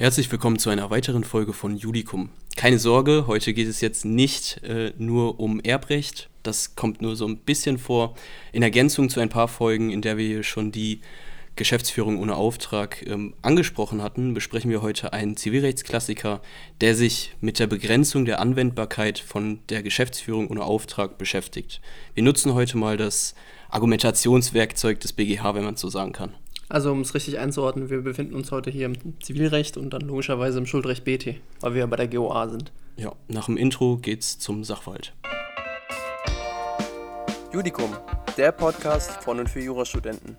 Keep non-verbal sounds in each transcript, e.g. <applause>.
Herzlich willkommen zu einer weiteren Folge von Judikum. Keine Sorge, heute geht es jetzt nicht äh, nur um Erbrecht. Das kommt nur so ein bisschen vor. In Ergänzung zu ein paar Folgen, in der wir schon die Geschäftsführung ohne Auftrag ähm, angesprochen hatten, besprechen wir heute einen Zivilrechtsklassiker, der sich mit der Begrenzung der Anwendbarkeit von der Geschäftsführung ohne Auftrag beschäftigt. Wir nutzen heute mal das Argumentationswerkzeug des BGH, wenn man so sagen kann. Also um es richtig einzuordnen, wir befinden uns heute hier im Zivilrecht und dann logischerweise im Schuldrecht BT, weil wir ja bei der GOA sind. Ja, nach dem Intro geht's zum Sachverhalt. Judikum, der Podcast von und für Jurastudenten.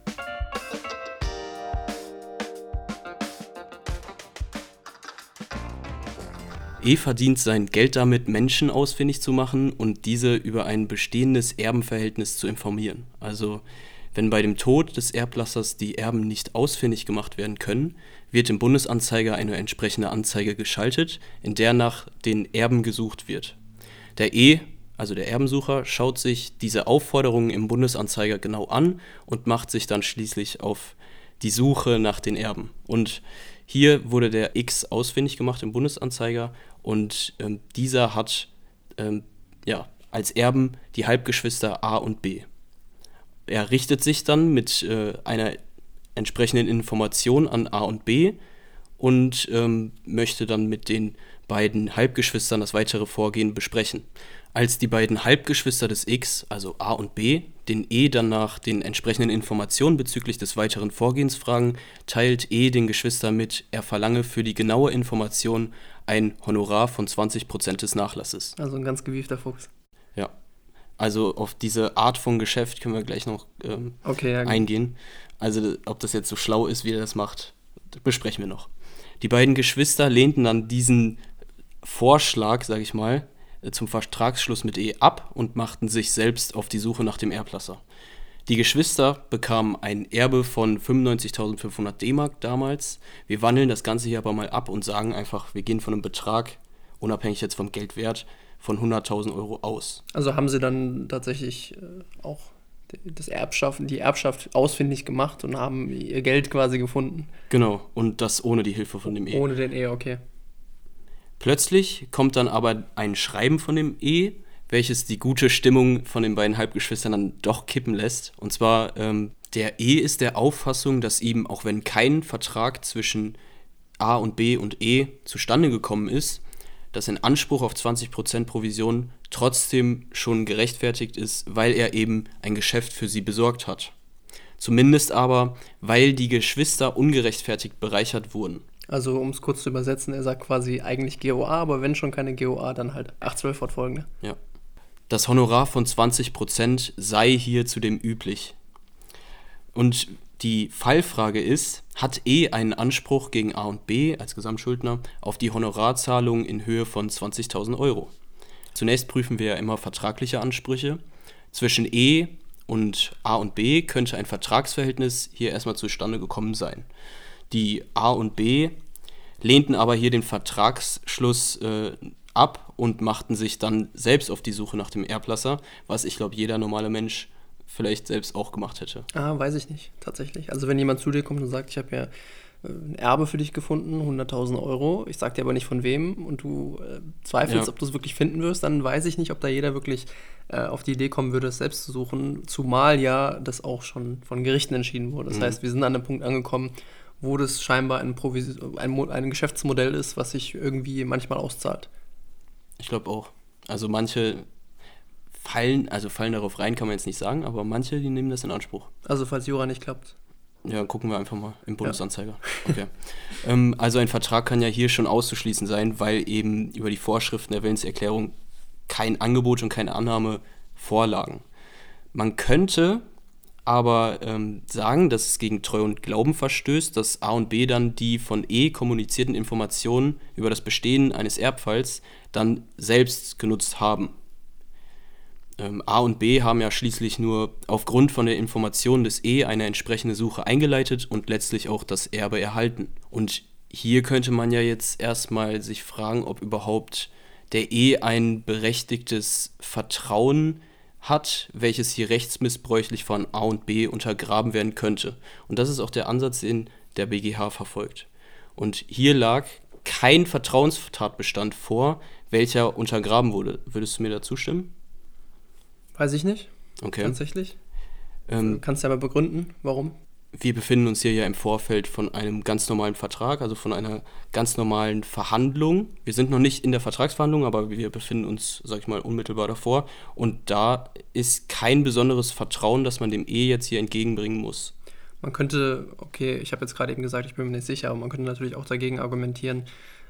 E verdient sein Geld damit, Menschen ausfindig zu machen und diese über ein bestehendes Erbenverhältnis zu informieren. Also wenn bei dem Tod des Erblassers die Erben nicht ausfindig gemacht werden können, wird im Bundesanzeiger eine entsprechende Anzeige geschaltet, in der nach den Erben gesucht wird. Der E, also der Erbensucher, schaut sich diese Aufforderungen im Bundesanzeiger genau an und macht sich dann schließlich auf die Suche nach den Erben. Und hier wurde der X ausfindig gemacht im Bundesanzeiger und ähm, dieser hat ähm, ja, als Erben die Halbgeschwister A und B er richtet sich dann mit äh, einer entsprechenden Information an A und B und ähm, möchte dann mit den beiden Halbgeschwistern das weitere Vorgehen besprechen. Als die beiden Halbgeschwister des X, also A und B, den E dann nach den entsprechenden Informationen bezüglich des weiteren Vorgehens fragen, teilt E den Geschwistern mit, er verlange für die genaue Information ein Honorar von 20% des Nachlasses. Also ein ganz gewiefter Fuchs. Ja, also auf diese Art von Geschäft können wir gleich noch ähm, okay, ja, eingehen. Also ob das jetzt so schlau ist, wie er das macht, besprechen wir noch. Die beiden Geschwister lehnten dann diesen Vorschlag, sage ich mal, äh, zum Vertragsschluss mit E ab und machten sich selbst auf die Suche nach dem Erblasser. Die Geschwister bekamen ein Erbe von 95.500 D-Mark damals. Wir wandeln das Ganze hier aber mal ab und sagen einfach, wir gehen von einem Betrag, unabhängig jetzt vom Geldwert, von 100.000 Euro aus. Also haben sie dann tatsächlich äh, auch das Erbschaft, die Erbschaft ausfindig gemacht und haben ihr Geld quasi gefunden. Genau, und das ohne die Hilfe von dem E. Ohne den E, okay. Plötzlich kommt dann aber ein Schreiben von dem E, welches die gute Stimmung von den beiden Halbgeschwistern dann doch kippen lässt. Und zwar, ähm, der E ist der Auffassung, dass ihm, auch wenn kein Vertrag zwischen A und B und E zustande gekommen ist, dass ein Anspruch auf 20% Provision trotzdem schon gerechtfertigt ist, weil er eben ein Geschäft für sie besorgt hat. Zumindest aber, weil die Geschwister ungerechtfertigt bereichert wurden. Also um es kurz zu übersetzen, er sagt quasi eigentlich GOA, aber wenn schon keine GOA, dann halt 812 fortfolgende. Ja. Das Honorar von 20% sei hier zudem üblich. Und die Fallfrage ist, hat E einen Anspruch gegen A und B als Gesamtschuldner auf die Honorarzahlung in Höhe von 20.000 Euro? Zunächst prüfen wir ja immer vertragliche Ansprüche. Zwischen E und A und B könnte ein Vertragsverhältnis hier erstmal zustande gekommen sein. Die A und B lehnten aber hier den Vertragsschluss äh, ab und machten sich dann selbst auf die Suche nach dem Erblasser, was ich glaube jeder normale Mensch vielleicht selbst auch gemacht hätte. Ah, weiß ich nicht, tatsächlich. Also wenn jemand zu dir kommt und sagt, ich habe ja äh, ein Erbe für dich gefunden, 100.000 Euro, ich sage dir aber nicht von wem und du äh, zweifelst, ja. ob du es wirklich finden wirst, dann weiß ich nicht, ob da jeder wirklich äh, auf die Idee kommen würde, es selbst zu suchen, zumal ja das auch schon von Gerichten entschieden wurde. Das mhm. heißt, wir sind an einem Punkt angekommen, wo das scheinbar ein, Provis ein, ein Geschäftsmodell ist, was sich irgendwie manchmal auszahlt. Ich glaube auch. Also manche fallen, also fallen darauf rein, kann man jetzt nicht sagen, aber manche, die nehmen das in Anspruch. Also falls Jura nicht klappt. Ja, gucken wir einfach mal im Bundesanzeiger. Ja. Okay. <laughs> ähm, also ein Vertrag kann ja hier schon auszuschließen sein, weil eben über die Vorschriften der Willenserklärung kein Angebot und keine Annahme vorlagen. Man könnte aber ähm, sagen, dass es gegen Treu und Glauben verstößt, dass A und B dann die von E kommunizierten Informationen über das Bestehen eines Erbfalls dann selbst genutzt haben ähm, A und B haben ja schließlich nur aufgrund von der Information des E eine entsprechende Suche eingeleitet und letztlich auch das Erbe erhalten. Und hier könnte man ja jetzt erstmal sich fragen, ob überhaupt der E ein berechtigtes Vertrauen hat, welches hier rechtsmissbräuchlich von A und B untergraben werden könnte. Und das ist auch der Ansatz, den der BGH verfolgt. Und hier lag kein Vertrauenstatbestand vor, welcher untergraben wurde. Würdest du mir da zustimmen? Weiß ich nicht. Okay. Tatsächlich. Ähm, Kannst du aber begründen, warum? Wir befinden uns hier ja im Vorfeld von einem ganz normalen Vertrag, also von einer ganz normalen Verhandlung. Wir sind noch nicht in der Vertragsverhandlung, aber wir befinden uns, sag ich mal, unmittelbar davor. Und da ist kein besonderes Vertrauen, das man dem E jetzt hier entgegenbringen muss. Man könnte, okay, ich habe jetzt gerade eben gesagt, ich bin mir nicht sicher, aber man könnte natürlich auch dagegen argumentieren,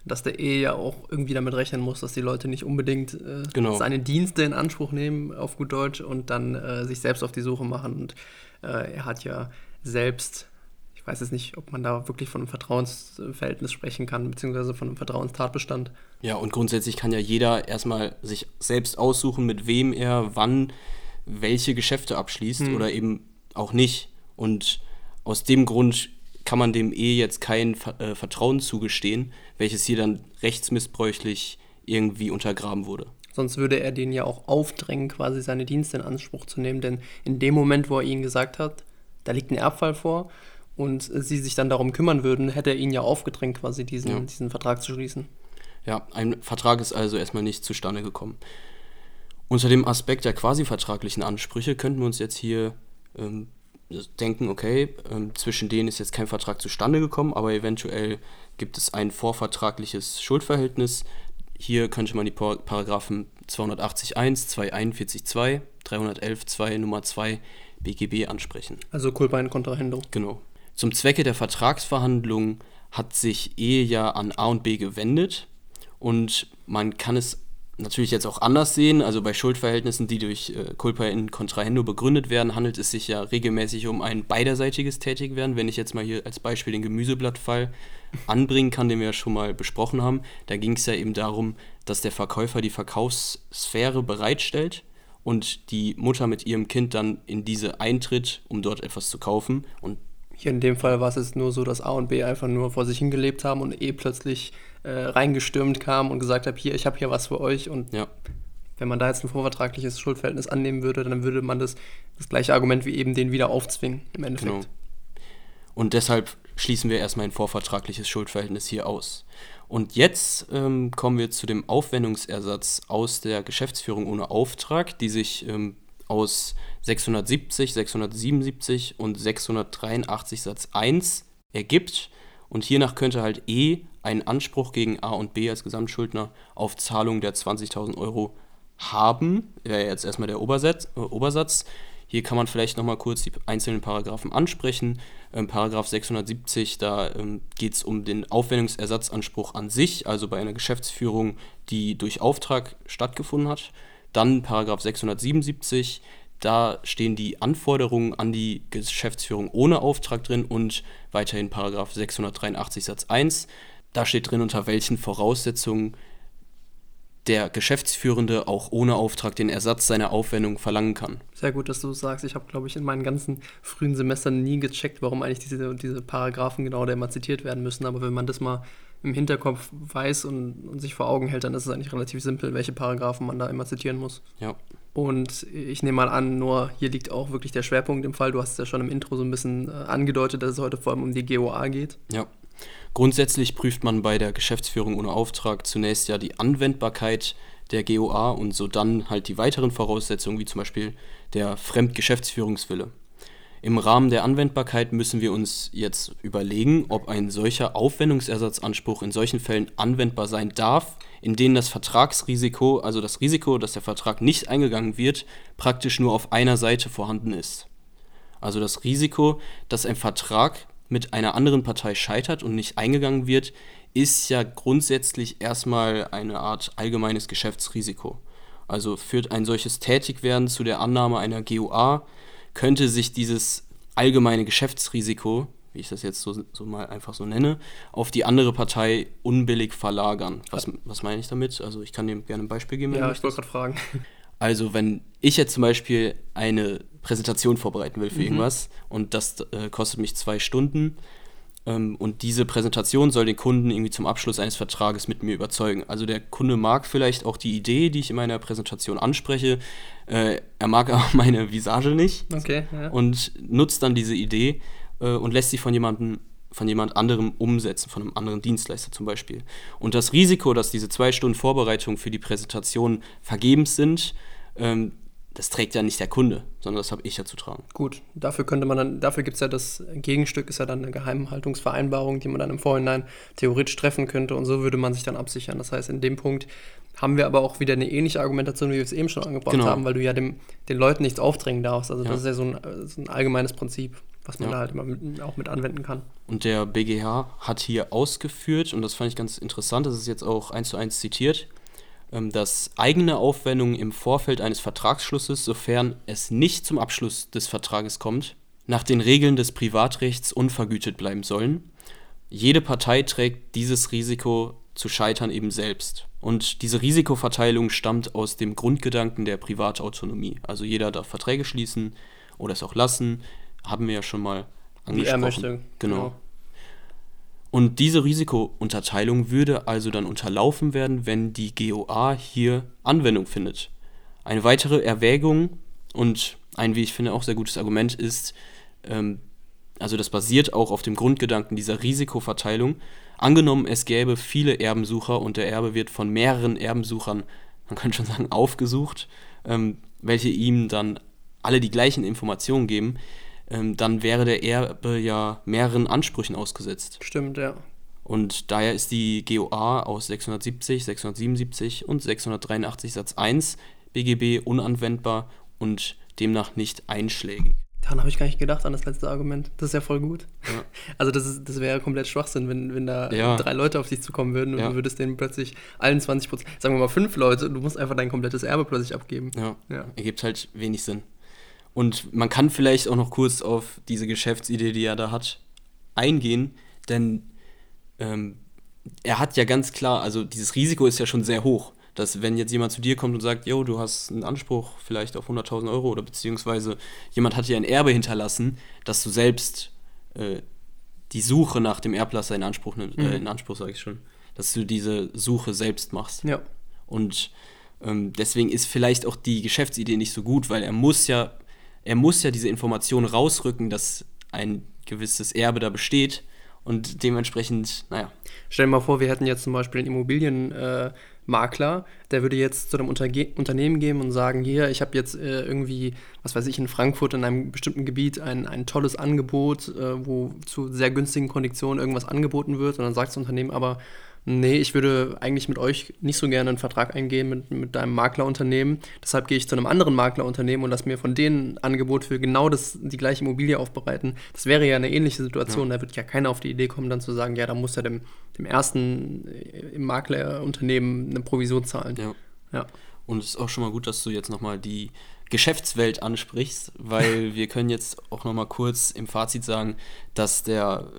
dass der E ja auch irgendwie damit rechnen muss, dass die Leute nicht unbedingt äh, genau. seine Dienste in Anspruch nehmen, auf gut Deutsch, und dann äh, sich selbst auf die Suche machen. Und äh, er hat ja selbst, ich weiß jetzt nicht, ob man da wirklich von einem Vertrauensverhältnis sprechen kann, beziehungsweise von einem Vertrauenstatbestand. Ja, und grundsätzlich kann ja jeder erstmal sich selbst aussuchen, mit wem er wann welche Geschäfte abschließt hm. oder eben auch nicht. Und aus dem Grund kann man dem E jetzt kein äh, Vertrauen zugestehen, welches hier dann rechtsmissbräuchlich irgendwie untergraben wurde. Sonst würde er den ja auch aufdrängen, quasi seine Dienste in Anspruch zu nehmen, denn in dem Moment, wo er ihnen gesagt hat, da liegt ein Erbfall vor und sie sich dann darum kümmern würden, hätte er ihnen ja aufgedrängt, quasi diesen, ja. diesen Vertrag zu schließen. Ja, ein Vertrag ist also erstmal nicht zustande gekommen. Unter dem Aspekt der quasi vertraglichen Ansprüche könnten wir uns jetzt hier ähm, denken, okay, ähm, zwischen denen ist jetzt kein Vertrag zustande gekommen, aber eventuell gibt es ein vorvertragliches Schuldverhältnis. Hier könnte man die Paragraphen 280.1, 241.2, 311.2 Nummer 2 BGB ansprechen. Also Culpa in Contrahendo. Genau. Zum Zwecke der Vertragsverhandlung hat sich Ehe ja an A und B gewendet und man kann es natürlich jetzt auch anders sehen. Also bei Schuldverhältnissen, die durch äh, Culpa in Contrahendo begründet werden, handelt es sich ja regelmäßig um ein beiderseitiges Tätigwerden. Wenn ich jetzt mal hier als Beispiel den Gemüseblattfall anbringen kann, den wir ja schon mal besprochen haben, da ging es ja eben darum, dass der Verkäufer die Verkaufssphäre bereitstellt und die Mutter mit ihrem Kind dann in diese eintritt, um dort etwas zu kaufen. Und hier in dem Fall war es jetzt nur so, dass A und B einfach nur vor sich hingelebt haben und E plötzlich äh, reingestürmt kam und gesagt hat, hier, ich habe hier was für euch. Und ja. wenn man da jetzt ein vorvertragliches Schuldverhältnis annehmen würde, dann würde man das, das gleiche Argument wie eben den wieder aufzwingen, im Endeffekt. Genau. Und deshalb schließen wir erstmal ein vorvertragliches Schuldverhältnis hier aus. Und jetzt ähm, kommen wir zu dem Aufwendungsersatz aus der Geschäftsführung ohne Auftrag, die sich ähm, aus 670, 677 und 683 Satz 1 ergibt. Und hiernach könnte halt E einen Anspruch gegen A und B als Gesamtschuldner auf Zahlung der 20.000 Euro haben. Wäre jetzt erstmal der Obersatz. Äh, Obersatz. Hier kann man vielleicht nochmal kurz die einzelnen Paragraphen ansprechen. Ähm, Paragraph 670, da ähm, geht es um den Aufwendungsersatzanspruch an sich, also bei einer Geschäftsführung, die durch Auftrag stattgefunden hat. Dann Paragraph 677, da stehen die Anforderungen an die Geschäftsführung ohne Auftrag drin und weiterhin Paragraph 683 Satz 1. Da steht drin, unter welchen Voraussetzungen der Geschäftsführende auch ohne Auftrag den Ersatz seiner Aufwendung verlangen kann. Sehr gut, dass du sagst. Ich habe, glaube ich, in meinen ganzen frühen Semestern nie gecheckt, warum eigentlich diese, diese Paragraphen genau da immer zitiert werden müssen. Aber wenn man das mal im Hinterkopf weiß und, und, sich vor Augen hält, dann ist es eigentlich relativ simpel, welche Paragraphen man da immer zitieren muss. Ja. Und ich nehme mal an, nur hier liegt auch wirklich der Schwerpunkt im Fall. Du hast es ja schon im Intro so ein bisschen äh, angedeutet, dass es heute vor allem um die GOA geht. Ja. Grundsätzlich prüft man bei der Geschäftsführung ohne Auftrag zunächst ja die Anwendbarkeit der GOA und so dann halt die weiteren Voraussetzungen, wie zum Beispiel der Fremdgeschäftsführungswille. Im Rahmen der Anwendbarkeit müssen wir uns jetzt überlegen, ob ein solcher Aufwendungsersatzanspruch in solchen Fällen anwendbar sein darf, in denen das Vertragsrisiko, also das Risiko, dass der Vertrag nicht eingegangen wird, praktisch nur auf einer Seite vorhanden ist. Also das Risiko, dass ein Vertrag mit einer anderen Partei scheitert und nicht eingegangen wird, ist ja grundsätzlich erstmal eine Art allgemeines Geschäftsrisiko. Also führt ein solches Tätigwerden zu der Annahme einer GUA, könnte sich dieses allgemeine Geschäftsrisiko, wie ich das jetzt so, so mal einfach so nenne, auf die andere Partei unbillig verlagern. Was, was meine ich damit? Also ich kann dir gerne ein Beispiel geben. Ja, ich wollte gerade fragen. Also wenn ich jetzt zum Beispiel eine Präsentation vorbereiten will für mhm. irgendwas und das äh, kostet mich zwei Stunden ähm, und diese Präsentation soll den Kunden irgendwie zum Abschluss eines Vertrages mit mir überzeugen. Also der Kunde mag vielleicht auch die Idee, die ich in meiner Präsentation anspreche, äh, er mag <laughs> aber meine Visage nicht okay, ja. und nutzt dann diese Idee äh, und lässt sie von jemandem von jemand anderem umsetzen, von einem anderen Dienstleister zum Beispiel. Und das Risiko, dass diese zwei Stunden Vorbereitung für die Präsentation vergebens sind, ähm, das trägt ja nicht der Kunde, sondern das habe ich ja zu tragen. Gut, dafür könnte man dann, dafür gibt es ja das Gegenstück, ist ja dann eine Geheimhaltungsvereinbarung, die man dann im Vorhinein theoretisch treffen könnte und so würde man sich dann absichern. Das heißt, in dem Punkt haben wir aber auch wieder eine ähnliche Argumentation, wie wir es eben schon angebracht genau. haben, weil du ja dem, den Leuten nichts aufdrängen darfst. Also ja. das ist ja so ein, so ein, allgemeines Prinzip, was man ja. da halt immer mit, auch mit anwenden kann. Und der BGH hat hier ausgeführt, und das fand ich ganz interessant, das ist jetzt auch eins zu eins zitiert, dass eigene Aufwendungen im Vorfeld eines Vertragsschlusses, sofern es nicht zum Abschluss des Vertrages kommt, nach den Regeln des Privatrechts unvergütet bleiben sollen. Jede Partei trägt dieses Risiko zu scheitern eben selbst. Und diese Risikoverteilung stammt aus dem Grundgedanken der Privatautonomie. Also jeder darf Verträge schließen oder es auch lassen, haben wir ja schon mal angesprochen. Wie er möchte. Genau. genau. Und diese Risikounterteilung würde also dann unterlaufen werden, wenn die GOA hier Anwendung findet. Eine weitere Erwägung und ein, wie ich finde, auch sehr gutes Argument ist, ähm, also das basiert auch auf dem Grundgedanken dieser Risikoverteilung. Angenommen, es gäbe viele Erbensucher und der Erbe wird von mehreren Erbensuchern, man könnte schon sagen, aufgesucht, ähm, welche ihm dann alle die gleichen Informationen geben, ähm, dann wäre der Erbe ja mehreren Ansprüchen ausgesetzt. Stimmt, ja. Und daher ist die GOA aus 670, 677 und 683 Satz 1 BGB unanwendbar und demnach nicht einschlägig. Daran habe ich gar nicht gedacht, an das letzte Argument. Das ist ja voll gut. Ja. <laughs> Also das, das wäre ja komplett Schwachsinn, wenn, wenn da ja. drei Leute auf dich zukommen würden und ja. du würdest denen plötzlich allen 20 Prozent, sagen wir mal fünf Leute, du musst einfach dein komplettes Erbe plötzlich abgeben. Ja, ja. ergibt halt wenig Sinn. Und man kann vielleicht auch noch kurz auf diese Geschäftsidee, die er da hat, eingehen, denn ähm, er hat ja ganz klar, also dieses Risiko ist ja schon sehr hoch, dass wenn jetzt jemand zu dir kommt und sagt, yo, du hast einen Anspruch vielleicht auf 100.000 Euro oder beziehungsweise jemand hat dir ein Erbe hinterlassen, dass du selbst äh, die Suche nach dem Erblasser in Anspruch nimmst, äh, mhm. äh, in Anspruch sage ich schon, dass du diese Suche selbst machst. Ja. Und ähm, deswegen ist vielleicht auch die Geschäftsidee nicht so gut, weil er muss ja er muss ja diese Information rausrücken, dass ein gewisses Erbe da besteht und dementsprechend, naja. Stell dir mal vor, wir hätten jetzt zum Beispiel einen Immobilienmakler, äh, der würde jetzt zu einem Unterge Unternehmen gehen und sagen, hier, ich habe jetzt äh, irgendwie, was weiß ich, in Frankfurt in einem bestimmten Gebiet ein, ein tolles Angebot, äh, wo zu sehr günstigen Konditionen irgendwas angeboten wird und dann sagt das Unternehmen aber, nee, ich würde eigentlich mit euch nicht so gerne einen Vertrag eingehen mit, mit deinem Maklerunternehmen. Deshalb gehe ich zu einem anderen Maklerunternehmen und lasse mir von denen ein Angebot für genau das, die gleiche Immobilie aufbereiten. Das wäre ja eine ähnliche Situation. Ja. Da wird ja keiner auf die Idee kommen, dann zu sagen, ja, da muss er dem, dem ersten äh, im Maklerunternehmen eine Provision zahlen. Ja. ja. Und es ist auch schon mal gut, dass du jetzt nochmal die Geschäftswelt ansprichst, weil <laughs> wir können jetzt auch nochmal kurz im Fazit sagen, dass der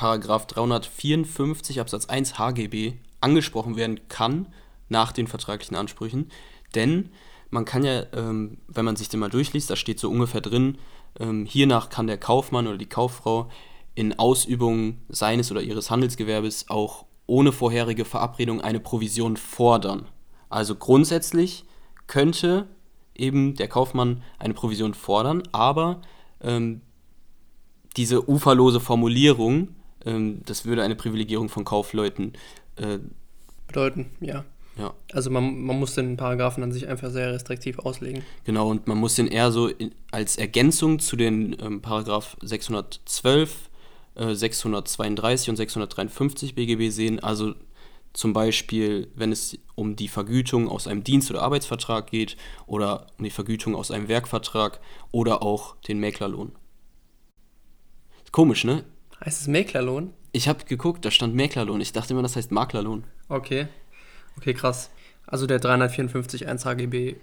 Paragraph 354 Absatz 1 HGB angesprochen werden kann nach den vertraglichen Ansprüchen. Denn man kann ja, ähm, wenn man sich den mal durchliest, da steht so ungefähr drin, ähm, hiernach kann der Kaufmann oder die Kauffrau in Ausübung seines oder ihres Handelsgewerbes auch ohne vorherige Verabredung eine Provision fordern. Also grundsätzlich könnte eben der Kaufmann eine Provision fordern, aber ähm, diese uferlose Formulierung ähm, das würde eine Privilegierung von Kaufleuten äh, bedeuten, ja. Ja. Also man, man muss den Paragraphen an sich einfach sehr restriktiv auslegen. Genau, und man muss den eher so in, als Ergänzung zu den ähm, Paragraph 612, äh, 632 und 653 BGB sehen. Also zum Beispiel, wenn es um die Vergütung aus einem Dienst- oder Arbeitsvertrag geht oder um die Vergütung aus einem Werkvertrag oder auch den Mäklerlohn. Komisch, ne? Heißt es Mäklerlohn? Ich habe geguckt, da stand Mäklerlohn. Ich dachte immer, das heißt Maklerlohn. Okay. Okay, krass. Also der 354 1 HGB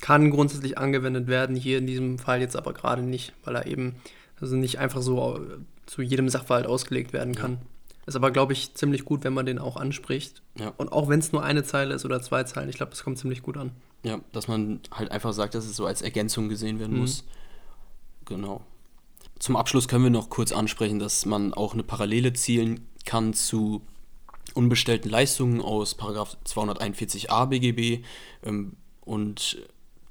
kann grundsätzlich angewendet werden, hier in diesem Fall jetzt aber gerade nicht, weil er eben also nicht einfach so zu jedem Sachverhalt ausgelegt werden kann. Ja. Ist aber, glaube ich, ziemlich gut, wenn man den auch anspricht. Ja. Und auch wenn es nur eine Zeile ist oder zwei Zeilen, ich glaube, das kommt ziemlich gut an. Ja, dass man halt einfach sagt, dass es so als Ergänzung gesehen werden mhm. muss. Genau. Zum Abschluss können wir noch kurz ansprechen, dass man auch eine Parallele zielen kann zu unbestellten Leistungen aus 241a BGB ähm, und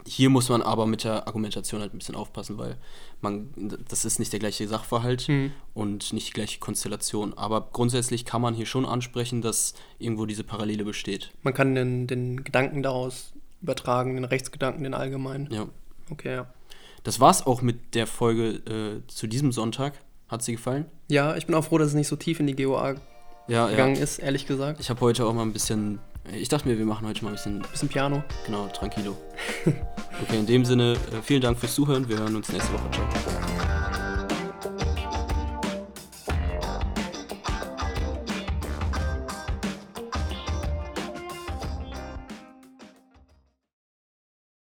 hier muss man aber mit der Argumentation halt ein bisschen aufpassen, weil man, das ist nicht der gleiche Sachverhalt mhm. und nicht die gleiche Konstellation. Aber grundsätzlich kann man hier schon ansprechen, dass irgendwo diese Parallele besteht. Man kann den, den Gedanken daraus übertragen, den Rechtsgedanken, den allgemeinen. Ja. Okay, ja. Das war's auch mit der Folge äh, zu diesem Sonntag. Hat sie gefallen? Ja, ich bin auch froh, dass es nicht so tief in die GOA ja, gegangen ja. ist, ehrlich gesagt. Ich habe heute auch mal ein bisschen. Ich dachte mir, wir machen heute mal ein bisschen. Bisschen Piano. Genau, tranquilo. <laughs> okay, in dem Sinne, äh, vielen Dank fürs Zuhören. Wir hören uns nächste Woche. Ciao.